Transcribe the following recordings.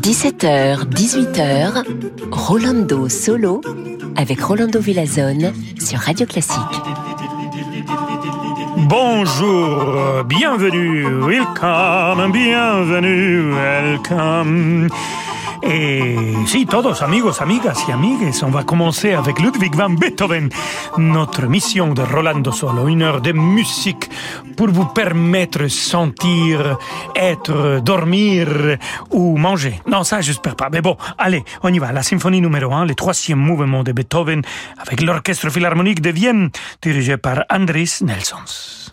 17h, 18h, Rolando Solo avec Rolando Villazone sur Radio Classique. Bonjour, bienvenue, welcome, bienvenue, welcome. Et si, todos amigos, amigas y amigues, on va commencer avec Ludwig van Beethoven, notre mission de Rolando Solo, une heure de musique pour vous permettre sentir, être, dormir ou manger. Non, ça, j'espère pas. Mais bon, allez, on y va. La symphonie numéro 1, le troisième mouvement de Beethoven avec l'orchestre philharmonique de Vienne, dirigé par Andris Nelsons.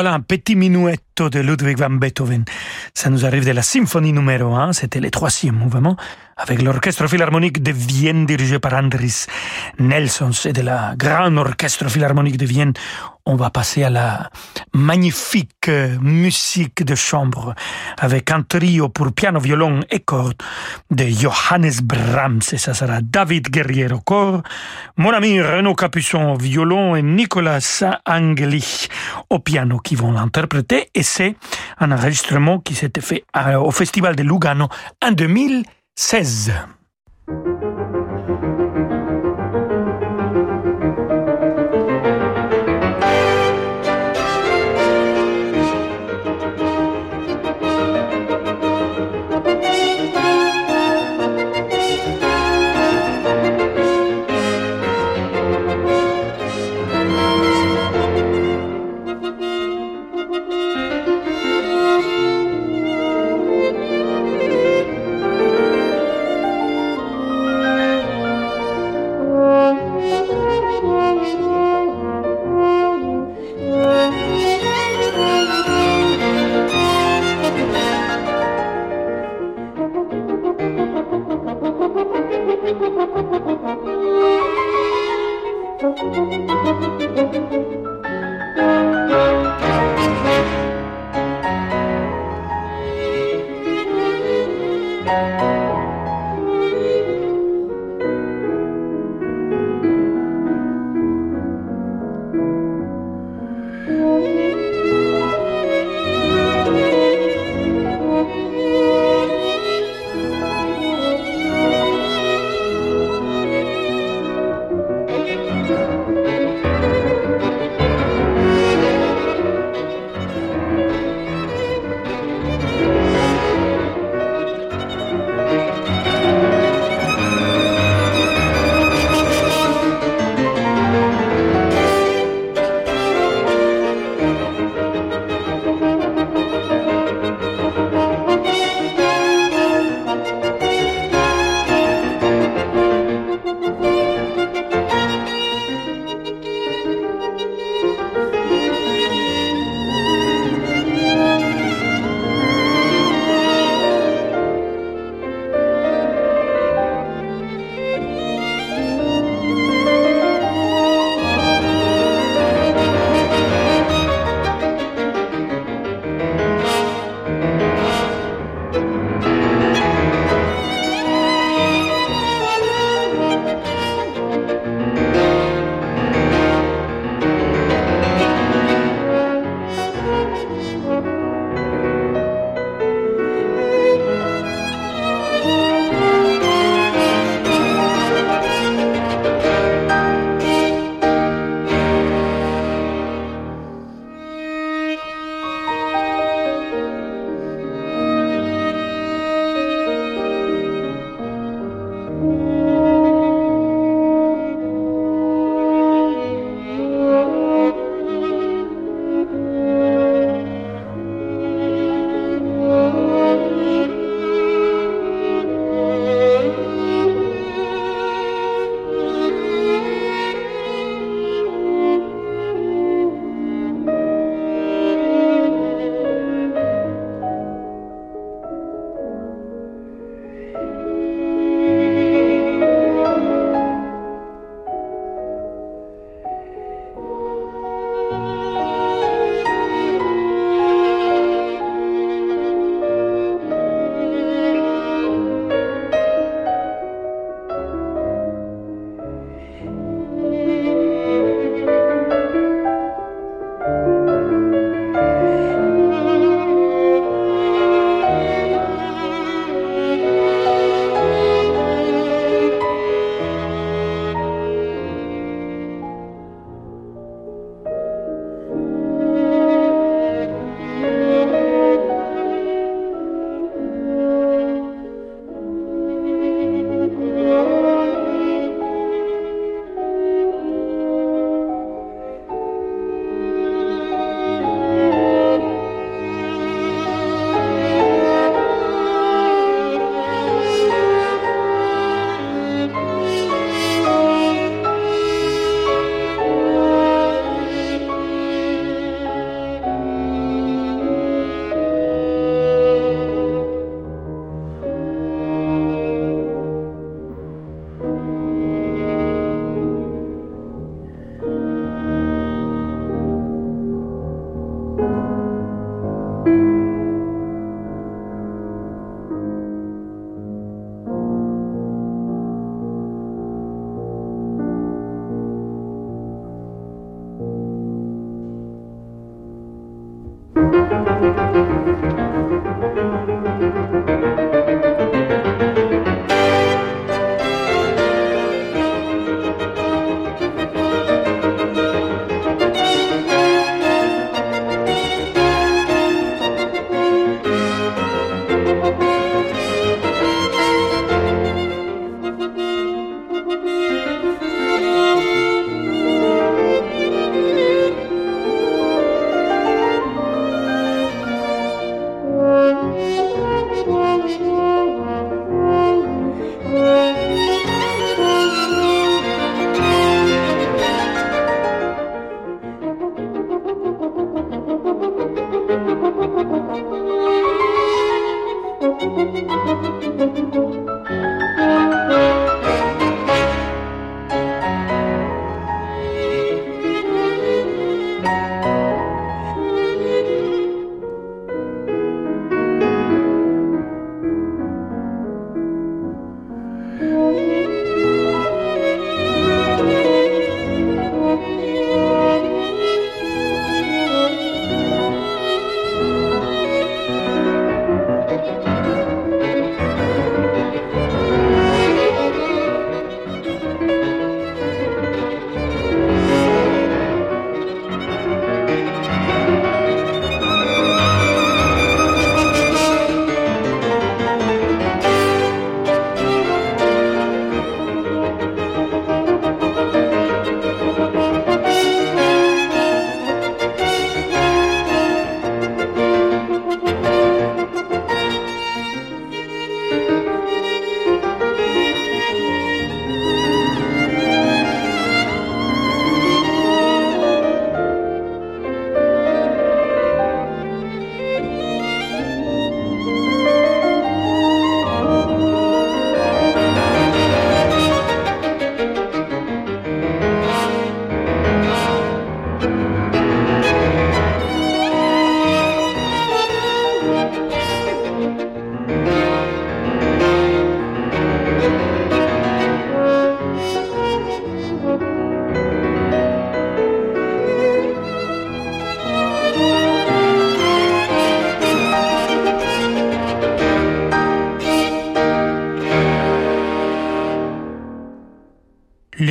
Voilà un petit minuetto de Ludwig van Beethoven. Ça nous arrive de la symphonie numéro 1, c'était le troisième mouvement, avec l'orchestre philharmonique de Vienne dirigé par Andris Nelsons et de la grande orchestre philharmonique de Vienne on va passer à la magnifique euh, musique de chambre avec un trio pour piano, violon et cordes de Johannes Brahms. Et ça sera David Guerrier au corps, mon ami Renaud Capuçon au violon et Nicolas Angeli au piano qui vont l'interpréter. Et c'est un enregistrement qui s'était fait euh, au Festival de Lugano en 2016.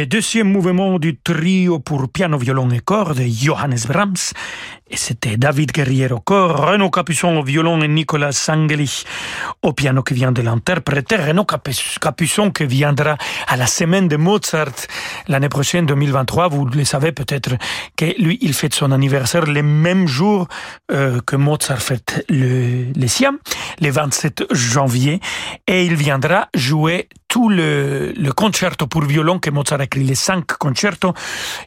Deuxième mouvement du trio pour piano, violon et cordes de Johannes Brahms. Et c'était David Guerrier au corps, Renaud Capuçon au violon et Nicolas Sangeli au piano qui vient de l'interpréter. Renaud Capuçon qui viendra à la semaine de Mozart l'année prochaine, 2023. Vous le savez peut-être que lui, il fête son anniversaire le même jour euh, que Mozart fête le, le sien, le 27 janvier. Et il viendra jouer tout le, le concerto pour violon que Mozart a écrit, les cinq concertos.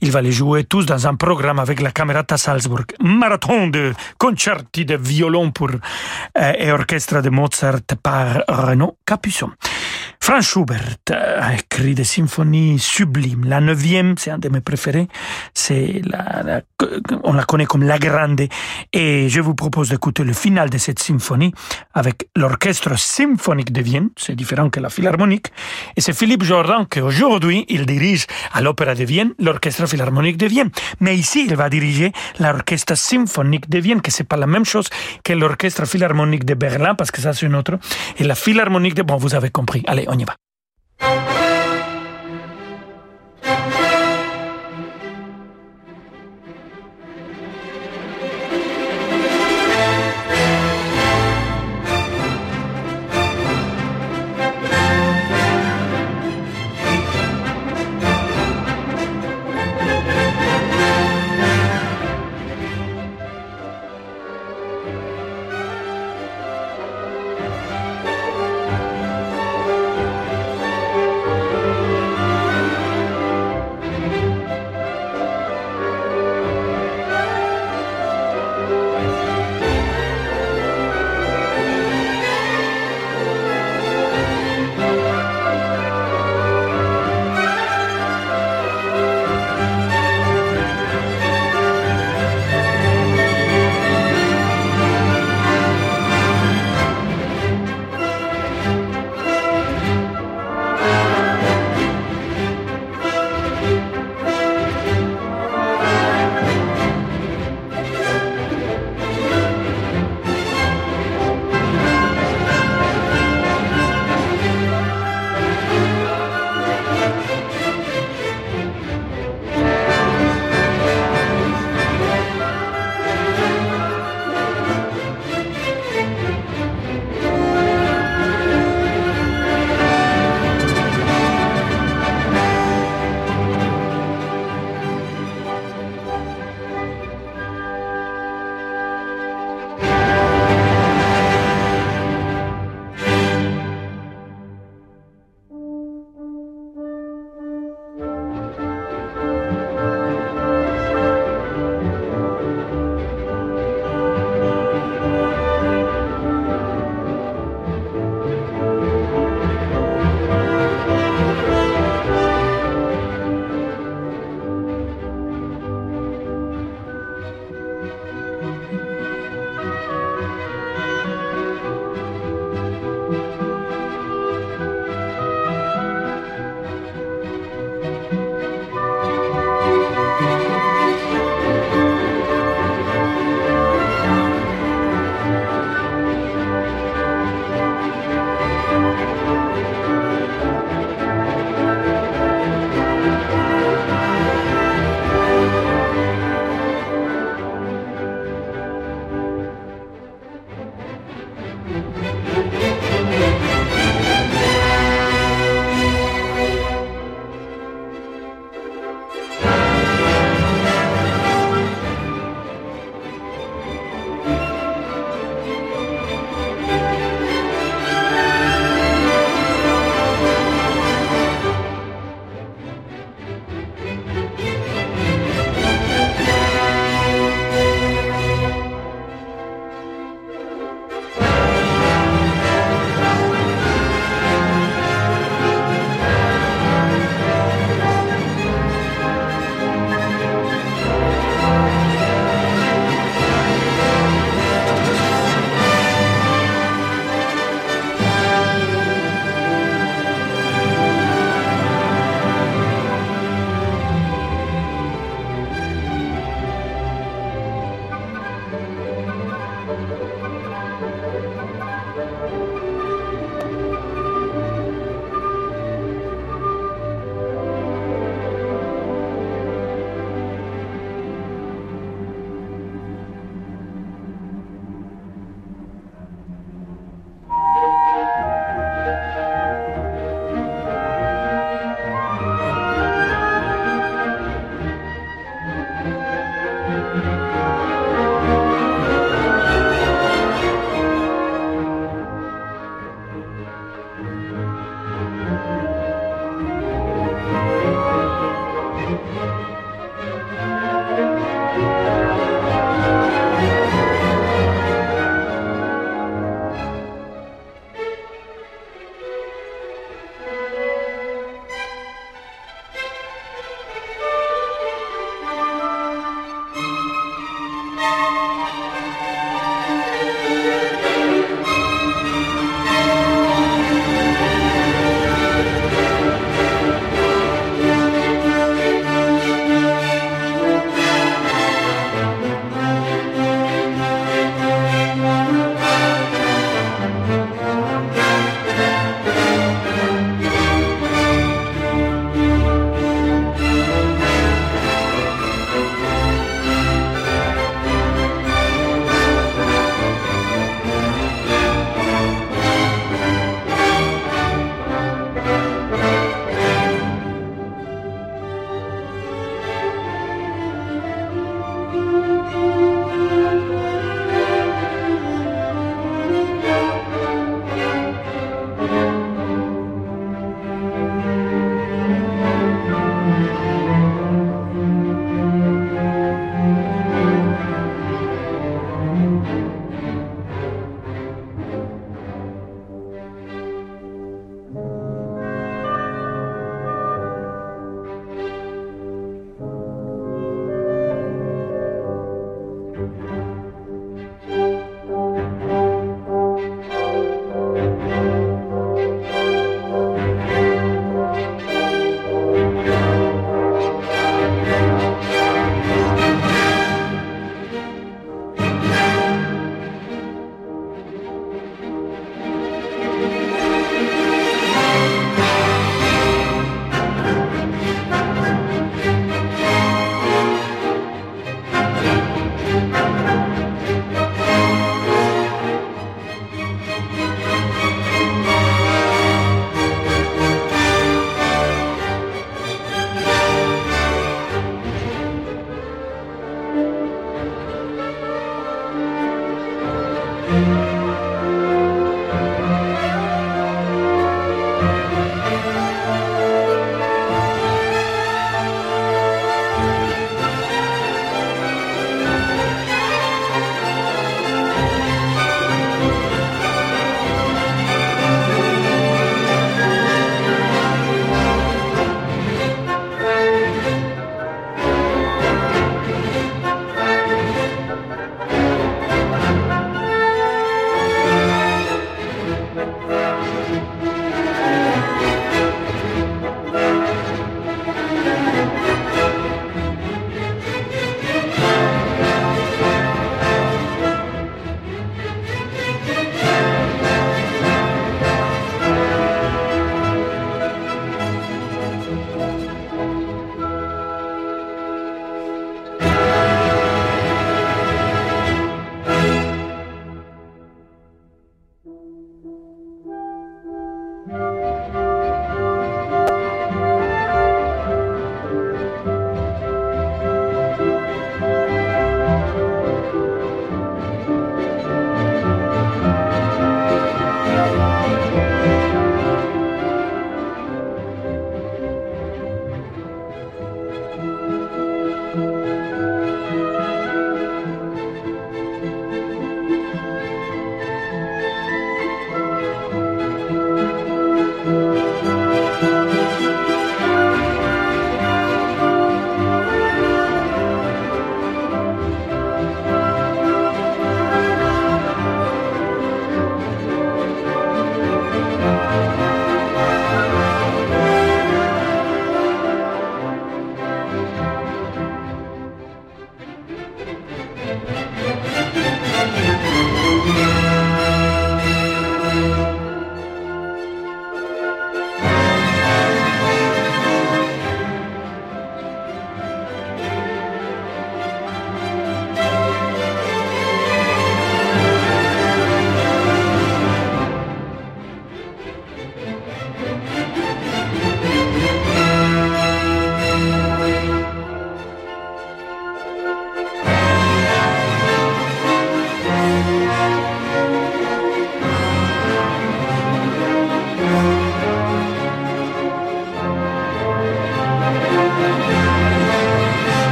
Il va les jouer tous dans un programme avec la Camerata Salzburg. Marathon de concerti de violon pour euh, et orchestre de Mozart par Renaud Capuçon. Franz Schubert a écrit des symphonies sublimes. La neuvième, c'est un de mes préférés. C'est la, on la connaît comme la grande. Et je vous propose d'écouter le final de cette symphonie avec l'orchestre symphonique de Vienne. C'est différent que la philharmonique. Et c'est Philippe Jordan qui aujourd'hui, il dirige à l'Opéra de Vienne l'orchestre philharmonique de Vienne. Mais ici, il va diriger l'orchestre symphonique de Vienne, que c'est pas la même chose que l'orchestre philharmonique de Berlin, parce que ça c'est une autre. Et la philharmonique de, bon, vous avez compris. Allez, on y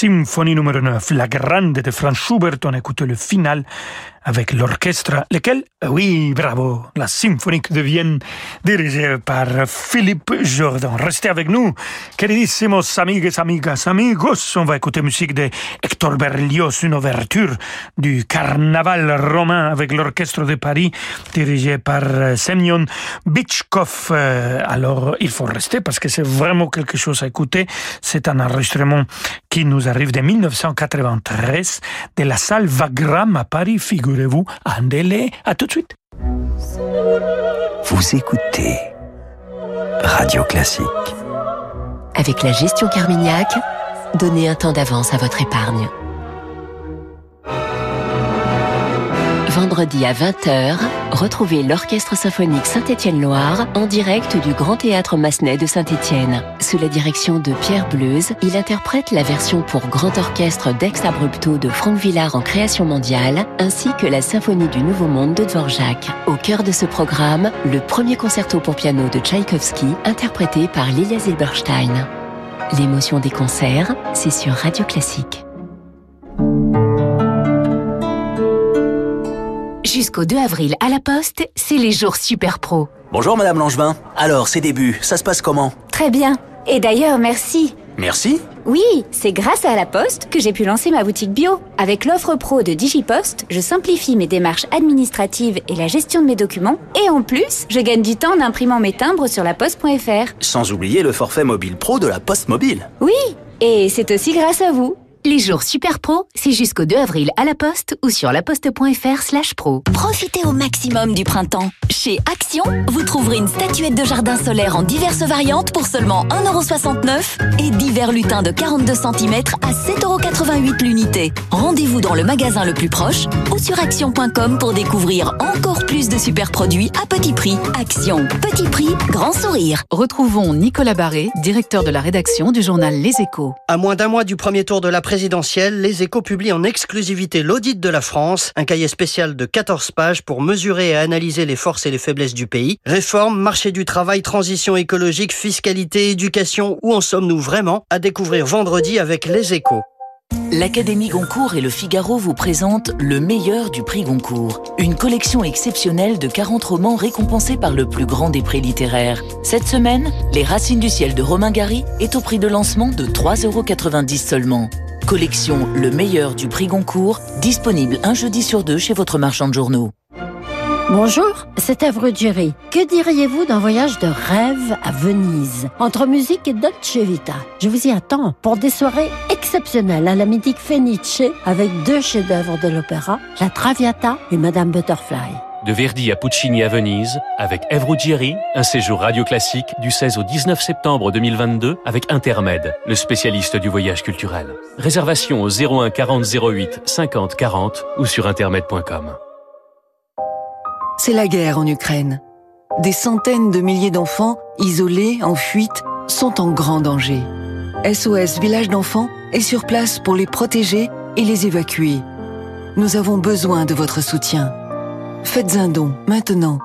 symphonie numéro 9, la grande de Franz Schubert. On écoute le final avec l'orchestre, lequel, oui, bravo, la symphonique de Vienne, dirigée par Philippe Jordan. Restez avec nous, queridissimos amigues, amigas, amigos. On va écouter musique de Hector Berlioz, une ouverture du carnaval romain avec l'orchestre de Paris, dirigé par Semyon Bichkov. Alors, il faut rester parce que c'est vraiment quelque chose à écouter. C'est un enregistrement qui nous arrive de 1993 de la salle Wagram à Paris, figurez-vous, un délai. À tout de suite. Vous écoutez Radio Classique. Avec la gestion Carmignac, donnez un temps d'avance à votre épargne. Vendredi à 20h, retrouvez l'Orchestre symphonique Saint-Étienne-Loire en direct du Grand Théâtre Massenet de Saint-Étienne. Sous la direction de Pierre Bleuze, il interprète la version pour grand orchestre d'Ex Abrupto de Franck Villard en création mondiale, ainsi que la Symphonie du Nouveau Monde de Dvorak. Au cœur de ce programme, le premier concerto pour piano de Tchaïkovski, interprété par Lilia Zilberstein. L'émotion des concerts, c'est sur Radio Classique. Jusqu'au 2 avril à la Poste, c'est les jours super pro. Bonjour Madame Langevin. Alors, ces débuts, ça se passe comment? Très bien. Et d'ailleurs, merci. Merci Oui, c'est grâce à la Poste que j'ai pu lancer ma boutique bio. Avec l'offre pro de DigiPost, je simplifie mes démarches administratives et la gestion de mes documents. Et en plus, je gagne du temps en imprimant mes timbres sur la poste.fr. Sans oublier le forfait mobile pro de la Poste Mobile. Oui, et c'est aussi grâce à vous. Les jours super pro, c'est jusqu'au 2 avril à la Poste ou sur laposte.fr slash pro. Profitez au maximum du printemps. Chez Action, vous trouverez une statuette de jardin solaire en diverses variantes pour seulement 1,69€ et divers lutins de 42 cm à 7,88€ l'unité. Rendez-vous dans le magasin le plus proche ou sur action.com pour découvrir encore plus de super produits à petit prix. Action, petit prix, grand sourire. Retrouvons Nicolas Barré, directeur de la rédaction du journal Les Échos. À moins d'un mois du premier tour de la présidentielle, les échos publient en exclusivité l'audit de la France, un cahier spécial de 14 pages pour mesurer et analyser les forces et les faiblesses du pays. Réforme, marché du travail, transition écologique, fiscalité, éducation, où en sommes-nous vraiment? À découvrir vendredi avec les échos. L'Académie Goncourt et le Figaro vous présentent Le meilleur du prix Goncourt, une collection exceptionnelle de 40 romans récompensés par le plus grand des prix littéraires. Cette semaine, Les Racines du ciel de Romain Gary est au prix de lancement de 3,90€ seulement. Collection Le meilleur du prix Goncourt, disponible un jeudi sur deux chez votre marchand de journaux. Bonjour, c'est Evre Jerry. Que diriez-vous d'un voyage de rêve à Venise, entre musique et Dolce Vita Je vous y attends pour des soirées exceptionnelles à la mythique Fenice avec deux chefs-d'œuvre de l'opéra, La Traviata et Madame Butterfly. De Verdi à Puccini à Venise, avec Ève un séjour radio classique du 16 au 19 septembre 2022 avec Intermed, le spécialiste du voyage culturel. Réservation au 01 40 08 50 40 ou sur intermed.com. C'est la guerre en Ukraine. Des centaines de milliers d'enfants, isolés, en fuite, sont en grand danger. SOS Village d'enfants est sur place pour les protéger et les évacuer. Nous avons besoin de votre soutien. Faites un don maintenant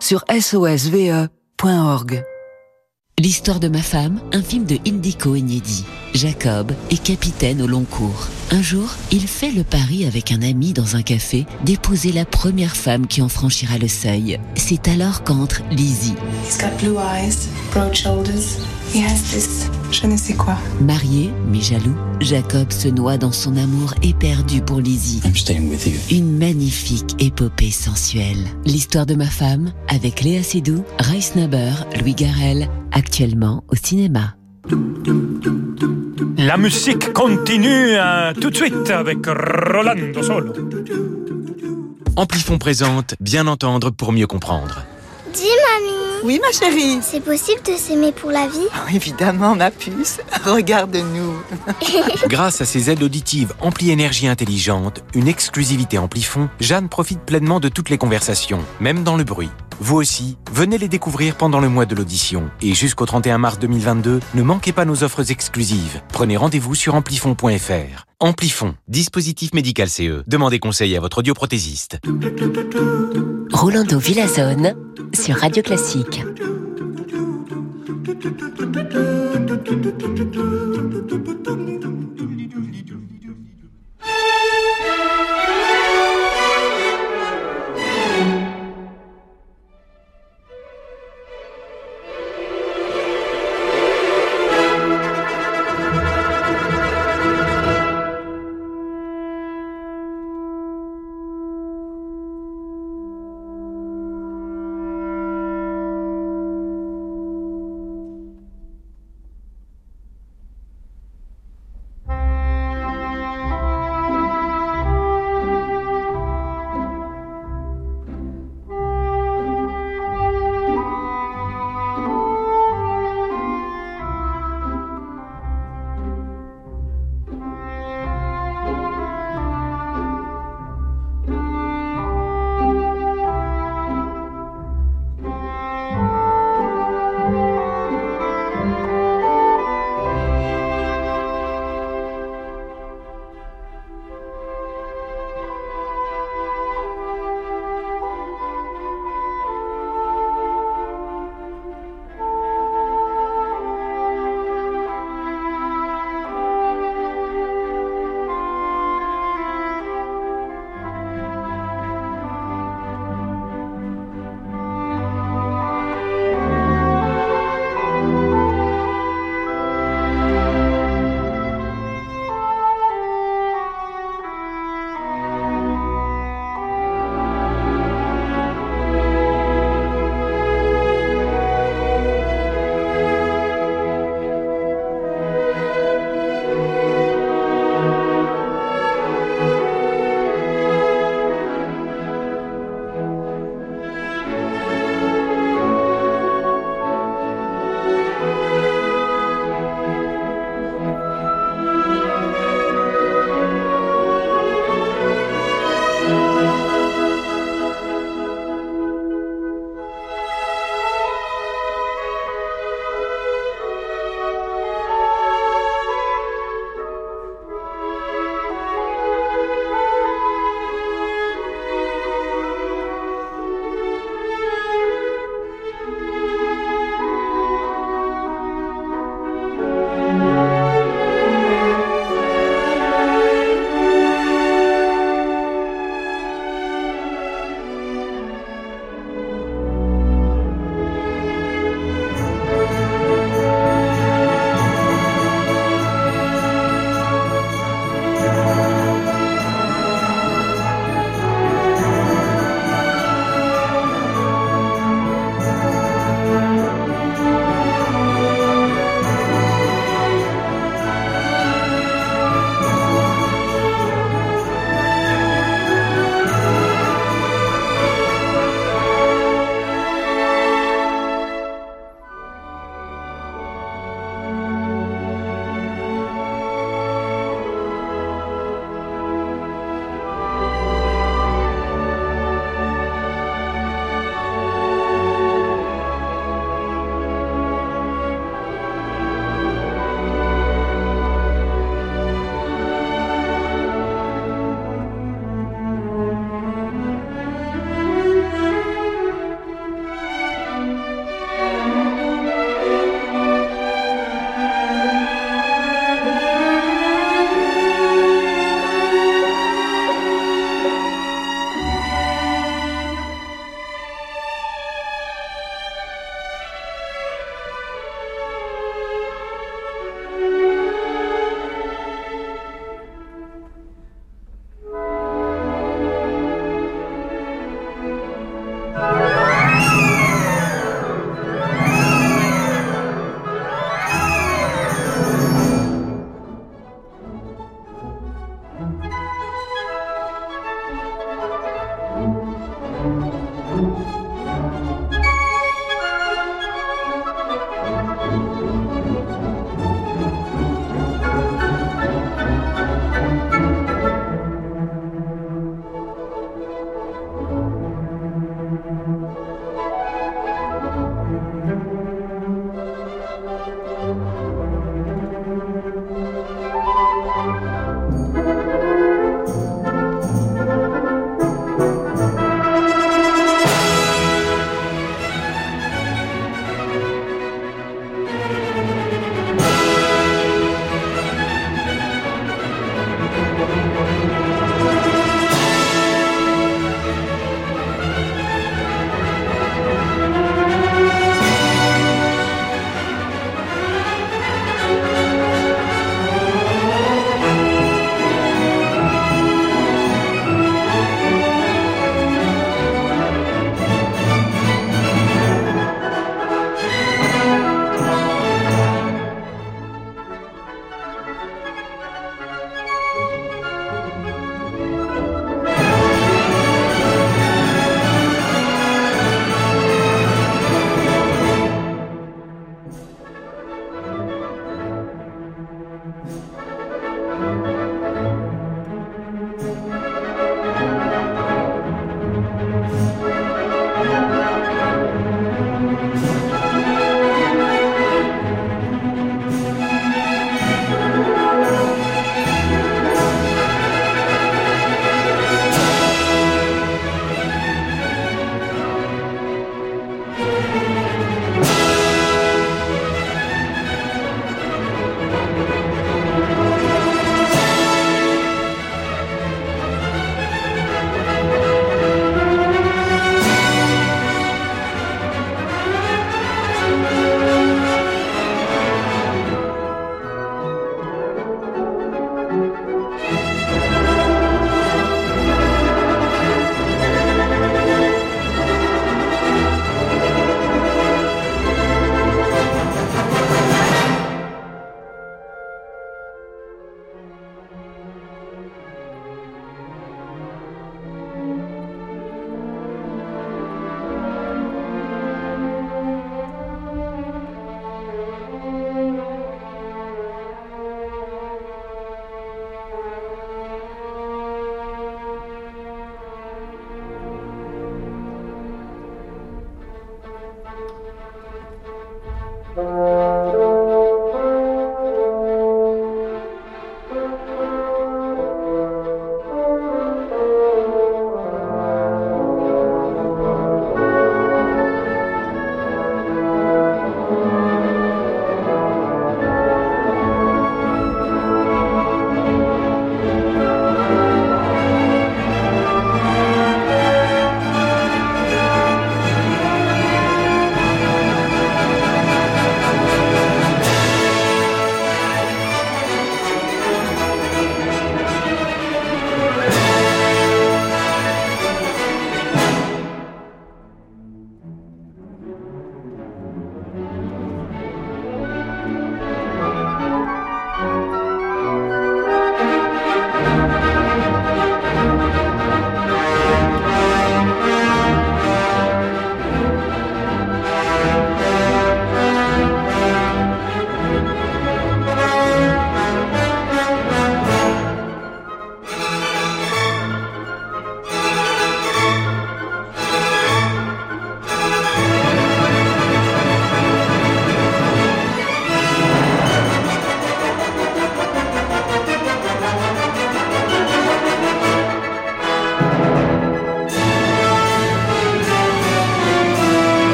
sur sosve.org. L'histoire de ma femme, un film de Indico Inédit. Jacob est capitaine au long cours. Un jour, il fait le pari avec un ami dans un café d'épouser la première femme qui en franchira le seuil. C'est alors qu'entre Lizzie. He's got blue eyes, broad shoulders. He has this je ne sais quoi. Marié, mais jaloux, Jacob se noie dans son amour éperdu pour Lizzie. I'm staying with you. Une magnifique épopée sensuelle. L'histoire de ma femme avec Léa Seydoux, Rice Naber, Louis Garrel, actuellement au cinéma. La musique continue hein, tout de suite avec Rolando Solo. Amplifon présente Bien entendre pour mieux comprendre. Dis mamie oui, ma chérie. C'est possible de s'aimer pour la vie? Oh, Évidemment, ma puce. Regarde-nous. Grâce à ses aides auditives Ampli Énergie Intelligente, une exclusivité Amplifon, Jeanne profite pleinement de toutes les conversations, même dans le bruit. Vous aussi, venez les découvrir pendant le mois de l'audition. Et jusqu'au 31 mars 2022, ne manquez pas nos offres exclusives. Prenez rendez-vous sur amplifon.fr. Amplifon, dispositif médical CE. Demandez conseil à votre audioprothésiste. Rolando Villazone sur Radio Classique.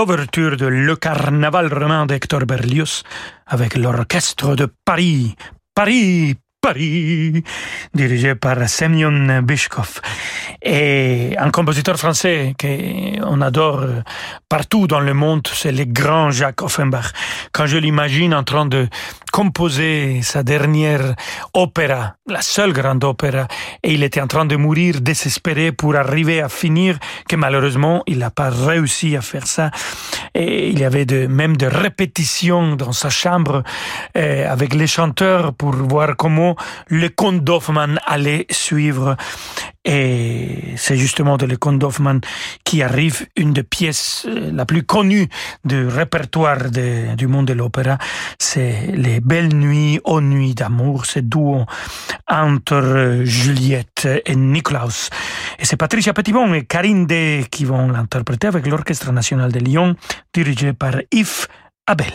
L'ouverture de Le Carnaval romain d'Hector Berlioz avec l'orchestre de Paris. Paris, Paris, dirigé par Semyon Bishkov. Et un compositeur français qu'on adore partout dans le monde, c'est le grand Jacques Offenbach. Quand je l'imagine en train de composer sa dernière opéra, la seule grande opéra, et il était en train de mourir désespéré pour arriver à finir, que malheureusement il n'a pas réussi à faire ça. Et il y avait même des répétitions dans sa chambre euh, avec les chanteurs pour voir comment le comte d'Hoffmann allait suivre. Et c'est justement de le comte d'Hoffmann qui arrive une des pièces euh, la plus connue du répertoire du monde de l'opéra. C'est les belles nuits aux nuits d'amour, ce duo entre euh, Juliette et Niklaus. Et c'est Patricia Petitbon et Karine Day qui vont l'interpréter avec l'Orchestre national de Lyon, dirigé par Yves Abel.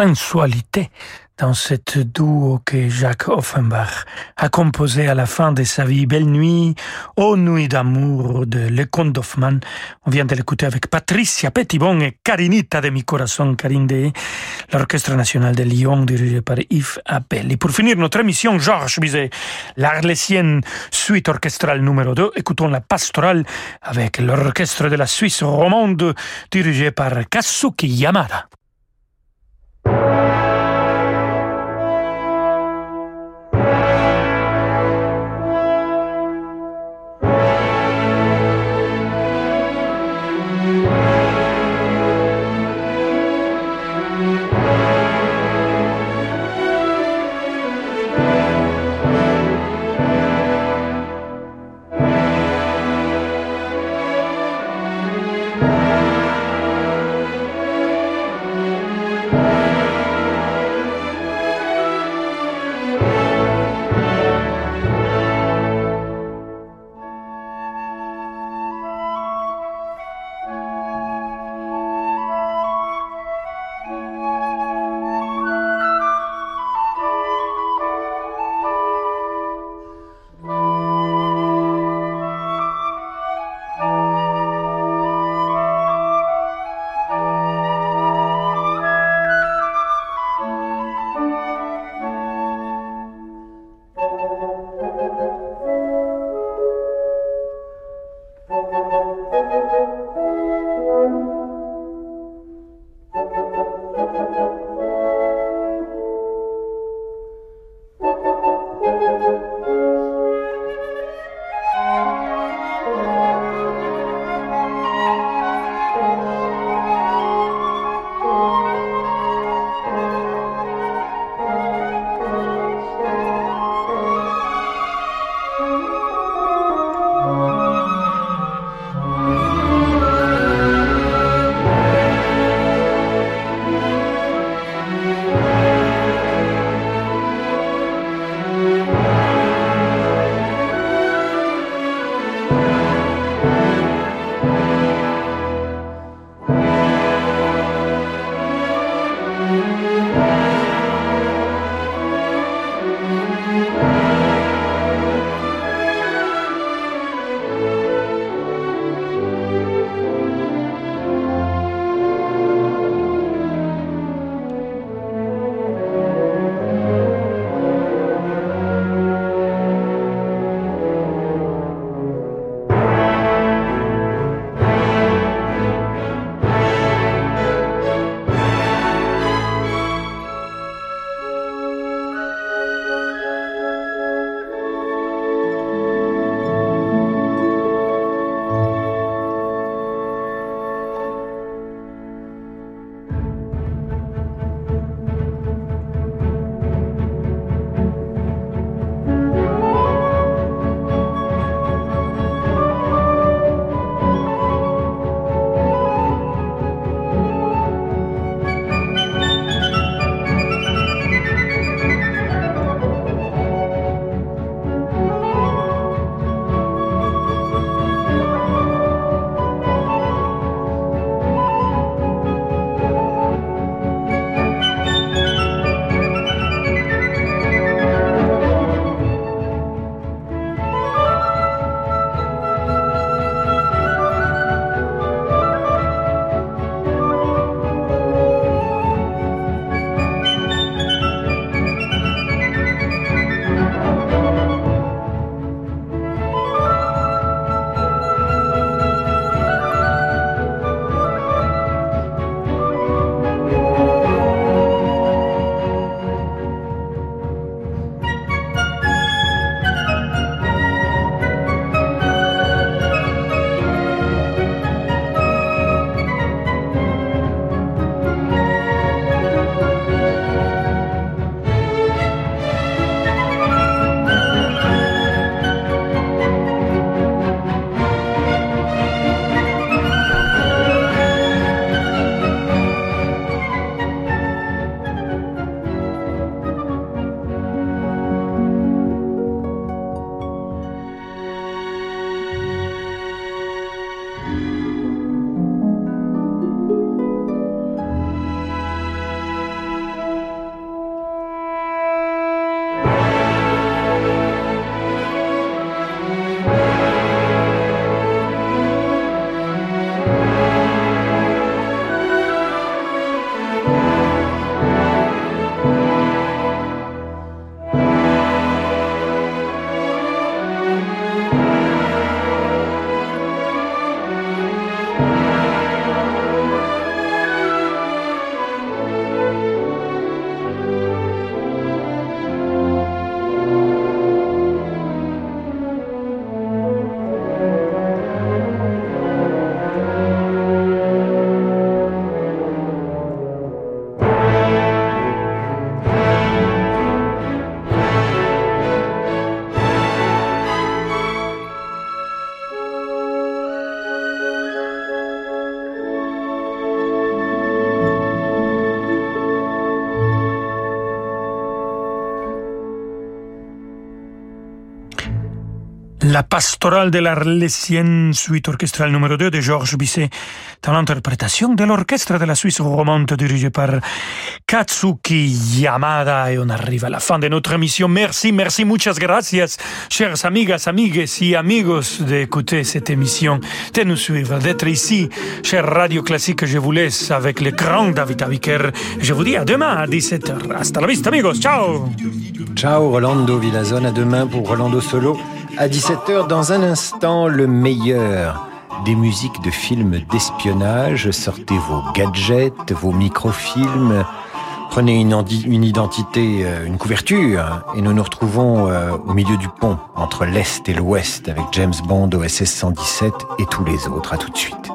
Sensualité dans cette duo que Jacques Offenbach a composé à la fin de sa vie. Belle nuit, ô nuit d'amour de d'Hoffmann. On vient de l'écouter avec Patricia Petitbon et Carinita de mi corazón, Karine de l'Orchestre national de Lyon dirigé par Yves Appel. Et pour finir notre émission, Georges Bizet, l'Arlésienne suite orchestrale numéro 2. Écoutons la pastorale avec l'Orchestre de la Suisse romande dirigé par Kasuki Yamada. Thank you. La pastorale de l'Arlésienne, suite orchestrale numéro 2 de Georges Bizet, dans l'interprétation de l'orchestre de la Suisse romande dirigé par Katsuki Yamada. Et on arrive à la fin de notre émission. Merci, merci, muchas gracias, chers amigas, amigues y amigos, d'écouter cette émission, de nous suivre, d'être ici, cher Radio Classique. Je vous laisse avec le grand David Abiker. Je vous dis à demain à 17h. Hasta la vista, amigos. Ciao! Ciao, Rolando Villazone. À demain pour Rolando Solo à 17h. Dans un instant, le meilleur des musiques de films d'espionnage. Sortez vos gadgets, vos microfilms. Prenez une, identité, euh, une couverture, et nous nous retrouvons euh, au milieu du pont, entre l'Est et l'Ouest, avec James Bond, OSS 117 et tous les autres. À tout de suite.